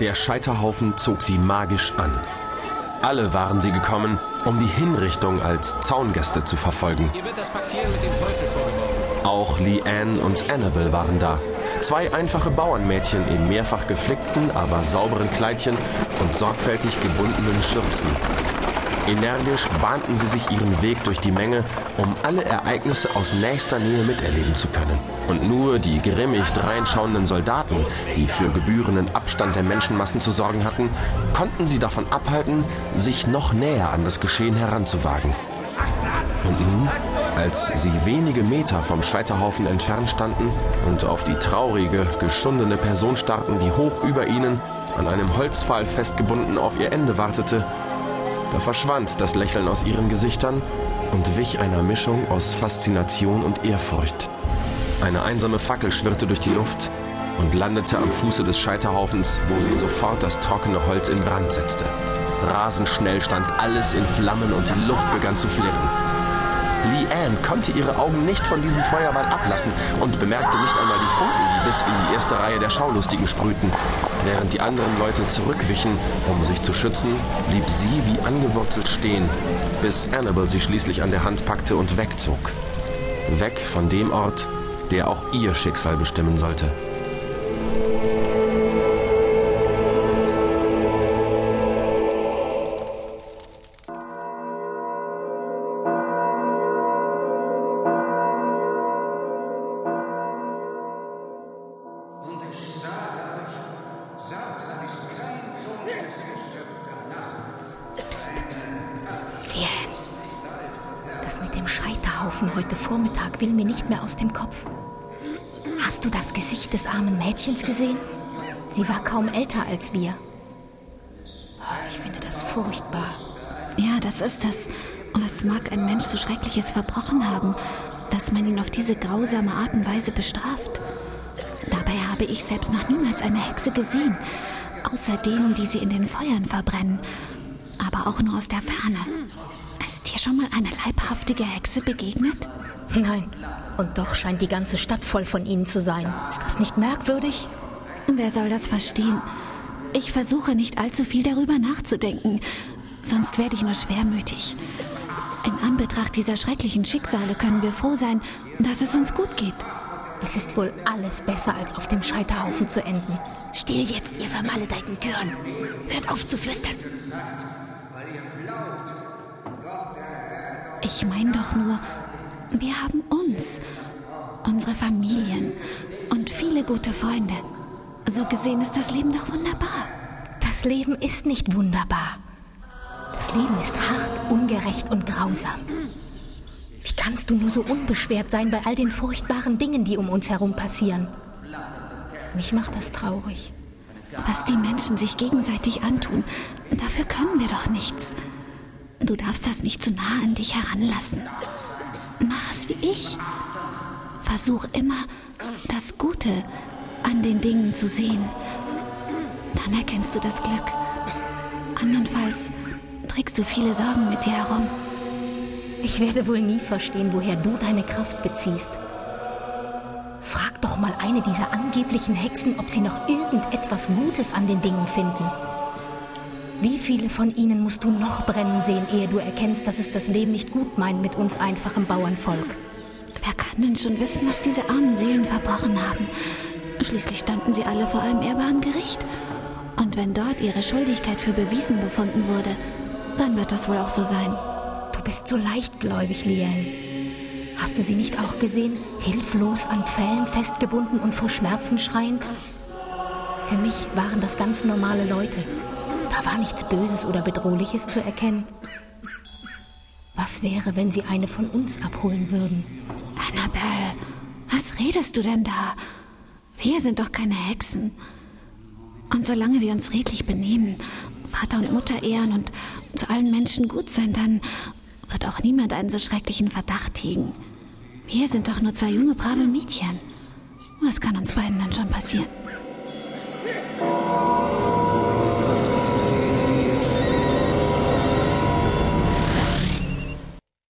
Der Scheiterhaufen zog sie magisch an. Alle waren sie gekommen, um die Hinrichtung als Zaungäste zu verfolgen. Auch Leanne und Annabel waren da. Zwei einfache Bauernmädchen in mehrfach geflickten, aber sauberen Kleidchen und sorgfältig gebundenen Schürzen. Energisch bahnten sie sich ihren Weg durch die Menge, um alle Ereignisse aus nächster Nähe miterleben zu können. Und nur die grimmig dreinschauenden Soldaten, die für gebührenden Abstand der Menschenmassen zu sorgen hatten, konnten sie davon abhalten, sich noch näher an das Geschehen heranzuwagen. Und nun, als sie wenige Meter vom Scheiterhaufen entfernt standen und auf die traurige, geschundene Person starrten, die hoch über ihnen, an einem Holzpfahl festgebunden auf ihr Ende wartete, da verschwand das Lächeln aus ihren Gesichtern und wich einer Mischung aus Faszination und Ehrfurcht. Eine einsame Fackel schwirrte durch die Luft und landete am Fuße des Scheiterhaufens, wo sie sofort das trockene Holz in Brand setzte. Rasend schnell stand alles in Flammen und die Luft begann zu flirren. Leanne konnte ihre Augen nicht von diesem Feuerball ablassen und bemerkte nicht einmal die Funken, die bis in die erste Reihe der Schaulustigen sprühten. Während die anderen Leute zurückwichen, um sich zu schützen, blieb sie wie angewurzelt stehen, bis Annabel sie schließlich an der Hand packte und wegzog. Weg von dem Ort, der auch ihr Schicksal bestimmen sollte. Will mir nicht mehr aus dem Kopf. Hast du das Gesicht des armen Mädchens gesehen? Sie war kaum älter als wir. Oh, ich finde das furchtbar. Ja, das ist das. Was mag ein Mensch so Schreckliches verbrochen haben, dass man ihn auf diese grausame Art und Weise bestraft? Dabei habe ich selbst noch niemals eine Hexe gesehen, außer denen, die sie in den Feuern verbrennen, aber auch nur aus der Ferne. Ist dir schon mal eine leibhaftige Hexe begegnet? Nein. Und doch scheint die ganze Stadt voll von ihnen zu sein. Ist das nicht merkwürdig? Wer soll das verstehen? Ich versuche nicht allzu viel darüber nachzudenken, sonst werde ich nur schwermütig. In Anbetracht dieser schrecklichen Schicksale können wir froh sein, dass es uns gut geht. Es ist wohl alles besser, als auf dem Scheiterhaufen zu enden. Still jetzt, ihr vermaledeiten Gören. Hört auf zu flüstern. Ich meine doch nur, wir haben uns, unsere Familien und viele gute Freunde. So gesehen ist das Leben doch wunderbar. Das Leben ist nicht wunderbar. Das Leben ist hart, ungerecht und grausam. Wie kannst du nur so unbeschwert sein bei all den furchtbaren Dingen, die um uns herum passieren? Mich macht das traurig. Was die Menschen sich gegenseitig antun, dafür können wir doch nichts. Du darfst das nicht zu nah an dich heranlassen. Mach es wie ich. Versuch immer, das Gute an den Dingen zu sehen. Dann erkennst du das Glück. Andernfalls trägst du viele Sorgen mit dir herum. Ich werde wohl nie verstehen, woher du deine Kraft beziehst. Frag doch mal eine dieser angeblichen Hexen, ob sie noch irgendetwas Gutes an den Dingen finden. Wie viele von ihnen musst du noch brennen sehen, ehe du erkennst, dass es das Leben nicht gut meint mit uns einfachem Bauernvolk? Wer kann denn schon wissen, was diese armen Seelen verbrochen haben? Schließlich standen sie alle vor einem ehrbaren Gericht. Und wenn dort ihre Schuldigkeit für bewiesen befunden wurde, dann wird das wohl auch so sein. Bist so leichtgläubig, Liane. Hast du sie nicht auch gesehen? Hilflos an Pfählen festgebunden und vor Schmerzen schreiend? Für mich waren das ganz normale Leute. Da war nichts Böses oder Bedrohliches zu erkennen. Was wäre, wenn sie eine von uns abholen würden? Annabelle, was redest du denn da? Wir sind doch keine Hexen. Und solange wir uns redlich benehmen, Vater und Mutter ehren und zu allen Menschen gut sein, dann wird auch niemand einen so schrecklichen Verdacht hegen. Wir sind doch nur zwei junge, brave Mädchen. Was kann uns beiden dann schon passieren?